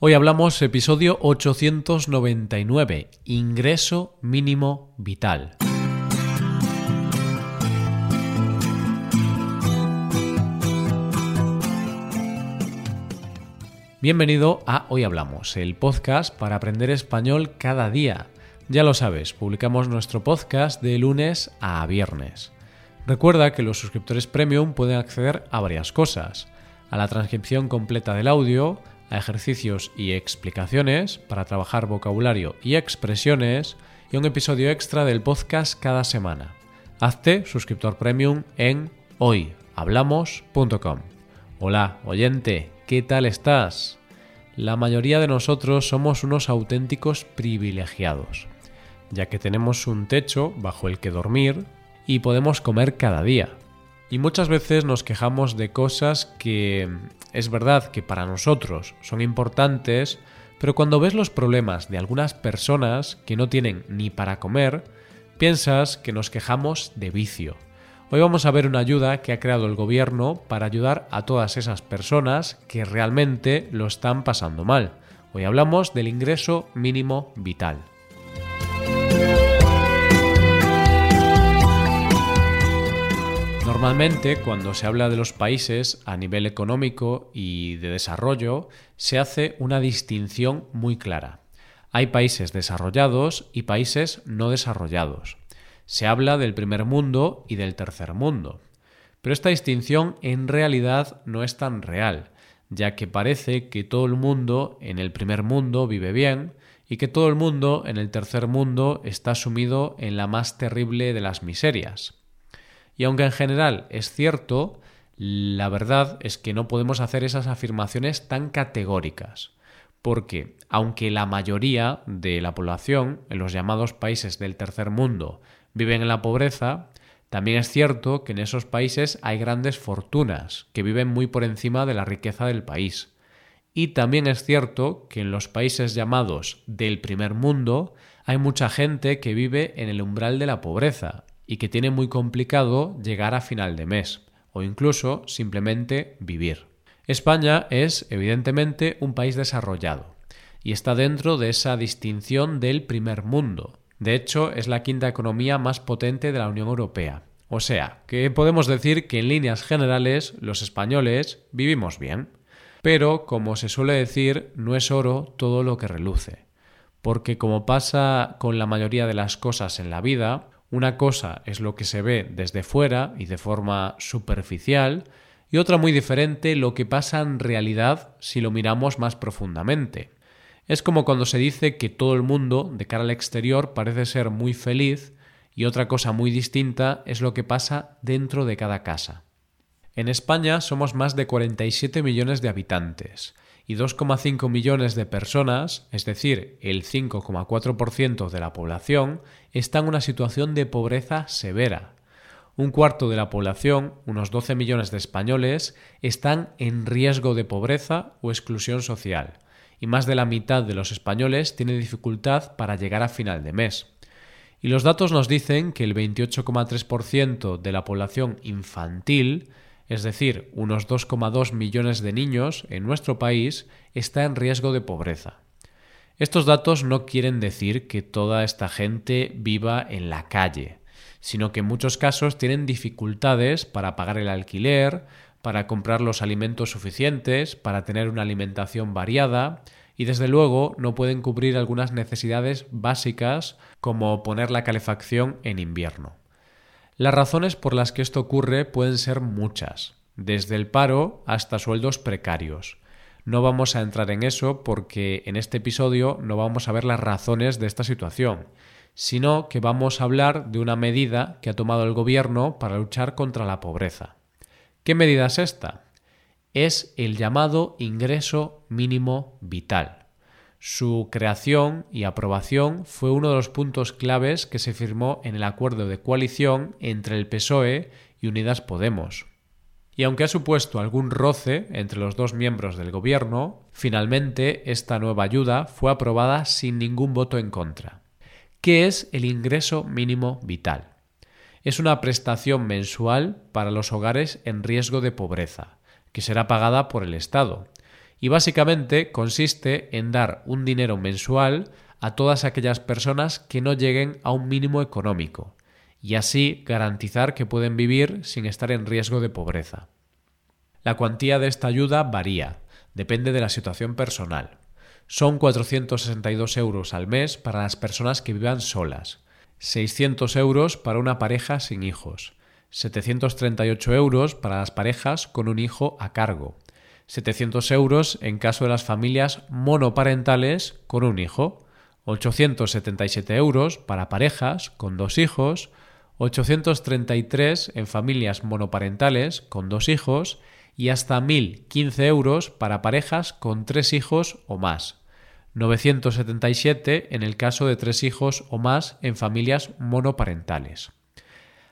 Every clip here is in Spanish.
Hoy hablamos episodio 899, ingreso mínimo vital. Bienvenido a Hoy Hablamos, el podcast para aprender español cada día. Ya lo sabes, publicamos nuestro podcast de lunes a viernes. Recuerda que los suscriptores premium pueden acceder a varias cosas. A la transcripción completa del audio, a ejercicios y explicaciones para trabajar vocabulario y expresiones y un episodio extra del podcast cada semana. Hazte suscriptor premium en hoyhablamos.com. Hola, oyente, ¿qué tal estás? La mayoría de nosotros somos unos auténticos privilegiados, ya que tenemos un techo bajo el que dormir y podemos comer cada día. Y muchas veces nos quejamos de cosas que es verdad que para nosotros son importantes, pero cuando ves los problemas de algunas personas que no tienen ni para comer, piensas que nos quejamos de vicio. Hoy vamos a ver una ayuda que ha creado el gobierno para ayudar a todas esas personas que realmente lo están pasando mal. Hoy hablamos del ingreso mínimo vital. Normalmente, cuando se habla de los países a nivel económico y de desarrollo, se hace una distinción muy clara. Hay países desarrollados y países no desarrollados. Se habla del primer mundo y del tercer mundo. Pero esta distinción en realidad no es tan real, ya que parece que todo el mundo en el primer mundo vive bien y que todo el mundo en el tercer mundo está sumido en la más terrible de las miserias. Y aunque en general es cierto, la verdad es que no podemos hacer esas afirmaciones tan categóricas, porque aunque la mayoría de la población en los llamados países del tercer mundo viven en la pobreza, también es cierto que en esos países hay grandes fortunas que viven muy por encima de la riqueza del país. Y también es cierto que en los países llamados del primer mundo hay mucha gente que vive en el umbral de la pobreza y que tiene muy complicado llegar a final de mes o incluso simplemente vivir. España es, evidentemente, un país desarrollado y está dentro de esa distinción del primer mundo. De hecho, es la quinta economía más potente de la Unión Europea. O sea, que podemos decir que en líneas generales los españoles vivimos bien. Pero, como se suele decir, no es oro todo lo que reluce. Porque como pasa con la mayoría de las cosas en la vida, una cosa es lo que se ve desde fuera y de forma superficial, y otra muy diferente lo que pasa en realidad si lo miramos más profundamente. Es como cuando se dice que todo el mundo, de cara al exterior, parece ser muy feliz, y otra cosa muy distinta es lo que pasa dentro de cada casa. En España somos más de 47 millones de habitantes, y 2,5 millones de personas, es decir, el 5,4% de la población, están en una situación de pobreza severa. Un cuarto de la población, unos 12 millones de españoles, están en riesgo de pobreza o exclusión social, y más de la mitad de los españoles tiene dificultad para llegar a final de mes. Y los datos nos dicen que el 28,3% de la población infantil es decir, unos 2,2 millones de niños en nuestro país, está en riesgo de pobreza. Estos datos no quieren decir que toda esta gente viva en la calle, sino que en muchos casos tienen dificultades para pagar el alquiler, para comprar los alimentos suficientes, para tener una alimentación variada y desde luego no pueden cubrir algunas necesidades básicas como poner la calefacción en invierno. Las razones por las que esto ocurre pueden ser muchas, desde el paro hasta sueldos precarios. No vamos a entrar en eso porque en este episodio no vamos a ver las razones de esta situación, sino que vamos a hablar de una medida que ha tomado el gobierno para luchar contra la pobreza. ¿Qué medida es esta? Es el llamado ingreso mínimo vital. Su creación y aprobación fue uno de los puntos claves que se firmó en el acuerdo de coalición entre el PSOE y Unidas Podemos. Y aunque ha supuesto algún roce entre los dos miembros del gobierno, finalmente esta nueva ayuda fue aprobada sin ningún voto en contra. ¿Qué es el ingreso mínimo vital? Es una prestación mensual para los hogares en riesgo de pobreza, que será pagada por el Estado y básicamente consiste en dar un dinero mensual a todas aquellas personas que no lleguen a un mínimo económico y así garantizar que pueden vivir sin estar en riesgo de pobreza. La cuantía de esta ayuda varía, depende de la situación personal. Son 462 euros al mes para las personas que vivan solas, 600 euros para una pareja sin hijos, 738 euros para las parejas con un hijo a cargo, 700 euros en caso de las familias monoparentales con un hijo, 877 euros para parejas con dos hijos, 833 en familias monoparentales con dos hijos y hasta 1.015 euros para parejas con tres hijos o más. 977 en el caso de tres hijos o más en familias monoparentales.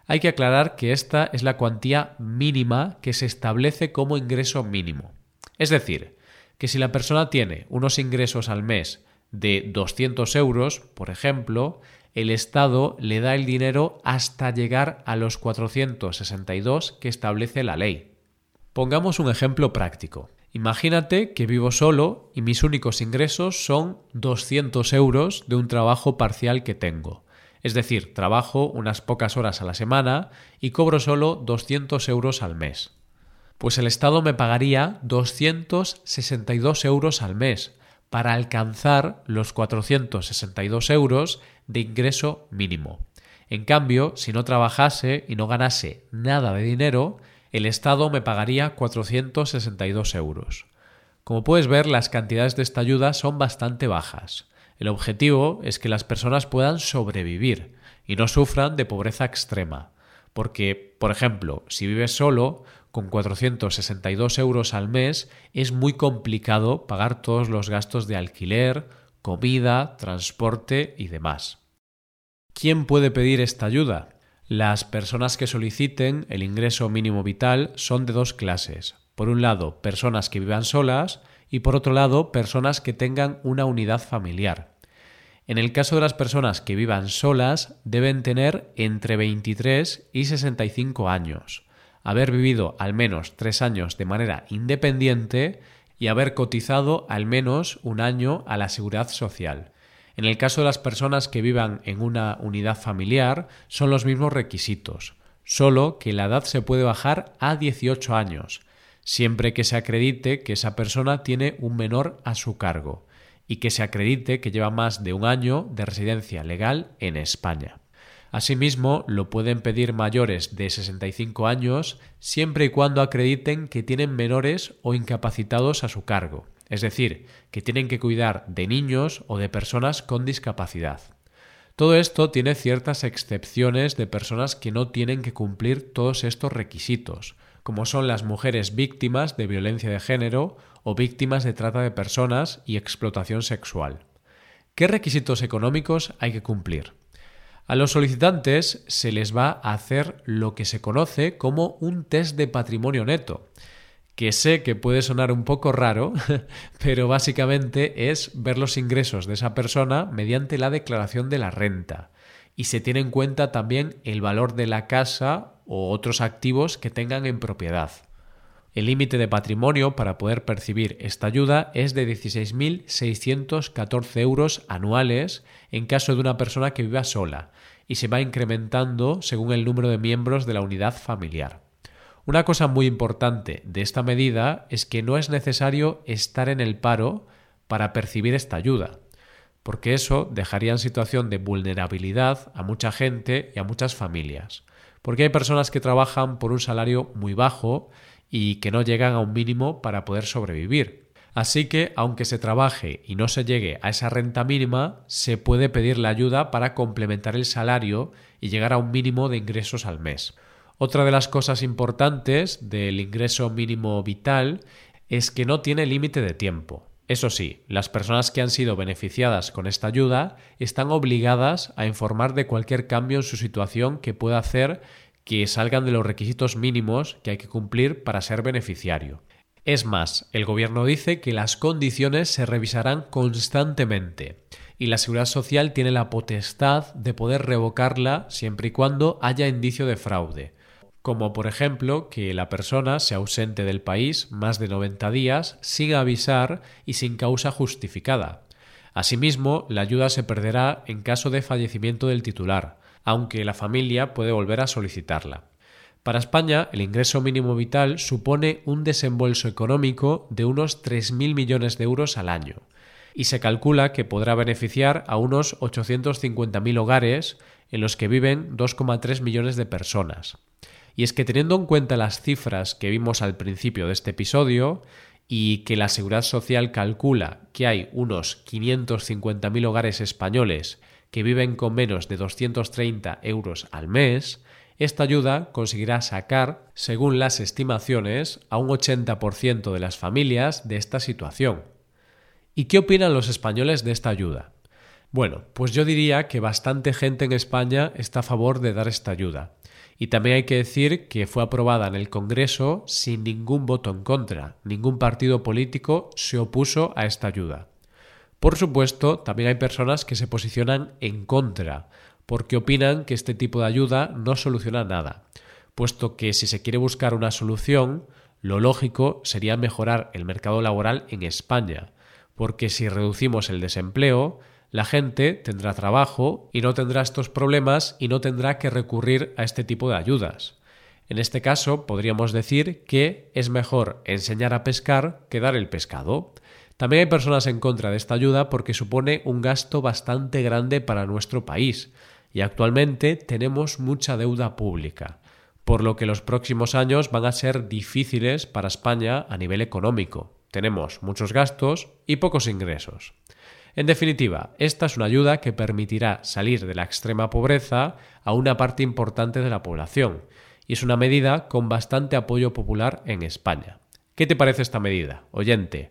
Hay que aclarar que esta es la cuantía mínima que se establece como ingreso mínimo. Es decir, que si la persona tiene unos ingresos al mes de 200 euros, por ejemplo, el Estado le da el dinero hasta llegar a los 462 que establece la ley. Pongamos un ejemplo práctico. Imagínate que vivo solo y mis únicos ingresos son 200 euros de un trabajo parcial que tengo. Es decir, trabajo unas pocas horas a la semana y cobro solo 200 euros al mes. Pues el Estado me pagaría 262 euros al mes para alcanzar los 462 euros de ingreso mínimo. En cambio, si no trabajase y no ganase nada de dinero, el Estado me pagaría 462 euros. Como puedes ver, las cantidades de esta ayuda son bastante bajas. El objetivo es que las personas puedan sobrevivir y no sufran de pobreza extrema. Porque, por ejemplo, si vives solo, con 462 euros al mes es muy complicado pagar todos los gastos de alquiler, comida, transporte y demás. ¿Quién puede pedir esta ayuda? Las personas que soliciten el ingreso mínimo vital son de dos clases. Por un lado, personas que vivan solas y por otro lado, personas que tengan una unidad familiar. En el caso de las personas que vivan solas, deben tener entre 23 y 65 años haber vivido al menos tres años de manera independiente y haber cotizado al menos un año a la seguridad social. En el caso de las personas que vivan en una unidad familiar, son los mismos requisitos, solo que la edad se puede bajar a 18 años, siempre que se acredite que esa persona tiene un menor a su cargo y que se acredite que lleva más de un año de residencia legal en España. Asimismo, lo pueden pedir mayores de 65 años siempre y cuando acrediten que tienen menores o incapacitados a su cargo, es decir, que tienen que cuidar de niños o de personas con discapacidad. Todo esto tiene ciertas excepciones de personas que no tienen que cumplir todos estos requisitos, como son las mujeres víctimas de violencia de género o víctimas de trata de personas y explotación sexual. ¿Qué requisitos económicos hay que cumplir? A los solicitantes se les va a hacer lo que se conoce como un test de patrimonio neto, que sé que puede sonar un poco raro, pero básicamente es ver los ingresos de esa persona mediante la declaración de la renta. Y se tiene en cuenta también el valor de la casa o otros activos que tengan en propiedad. El límite de patrimonio para poder percibir esta ayuda es de 16.614 euros anuales en caso de una persona que viva sola y se va incrementando según el número de miembros de la unidad familiar. Una cosa muy importante de esta medida es que no es necesario estar en el paro para percibir esta ayuda, porque eso dejaría en situación de vulnerabilidad a mucha gente y a muchas familias, porque hay personas que trabajan por un salario muy bajo y que no llegan a un mínimo para poder sobrevivir. Así que, aunque se trabaje y no se llegue a esa renta mínima, se puede pedir la ayuda para complementar el salario y llegar a un mínimo de ingresos al mes. Otra de las cosas importantes del ingreso mínimo vital es que no tiene límite de tiempo. Eso sí, las personas que han sido beneficiadas con esta ayuda están obligadas a informar de cualquier cambio en su situación que pueda hacer que salgan de los requisitos mínimos que hay que cumplir para ser beneficiario. Es más, el Gobierno dice que las condiciones se revisarán constantemente y la Seguridad Social tiene la potestad de poder revocarla siempre y cuando haya indicio de fraude. como por ejemplo que la persona se ausente del país más de 90 días sin avisar y sin causa justificada. Asimismo, la ayuda se perderá en caso de fallecimiento del titular, aunque la familia puede volver a solicitarla. Para España, el ingreso mínimo vital supone un desembolso económico de unos 3.000 millones de euros al año, y se calcula que podrá beneficiar a unos 850.000 hogares en los que viven 2,3 millones de personas. Y es que teniendo en cuenta las cifras que vimos al principio de este episodio y que la Seguridad Social calcula que hay unos 550.000 hogares españoles que viven con menos de 230 euros al mes, esta ayuda conseguirá sacar, según las estimaciones, a un 80% de las familias de esta situación. ¿Y qué opinan los españoles de esta ayuda? Bueno, pues yo diría que bastante gente en España está a favor de dar esta ayuda. Y también hay que decir que fue aprobada en el Congreso sin ningún voto en contra. Ningún partido político se opuso a esta ayuda. Por supuesto, también hay personas que se posicionan en contra, porque opinan que este tipo de ayuda no soluciona nada, puesto que si se quiere buscar una solución, lo lógico sería mejorar el mercado laboral en España, porque si reducimos el desempleo, la gente tendrá trabajo y no tendrá estos problemas y no tendrá que recurrir a este tipo de ayudas. En este caso, podríamos decir que es mejor enseñar a pescar que dar el pescado. También hay personas en contra de esta ayuda porque supone un gasto bastante grande para nuestro país y actualmente tenemos mucha deuda pública, por lo que los próximos años van a ser difíciles para España a nivel económico. Tenemos muchos gastos y pocos ingresos. En definitiva, esta es una ayuda que permitirá salir de la extrema pobreza a una parte importante de la población, y es una medida con bastante apoyo popular en España. ¿Qué te parece esta medida? Oyente,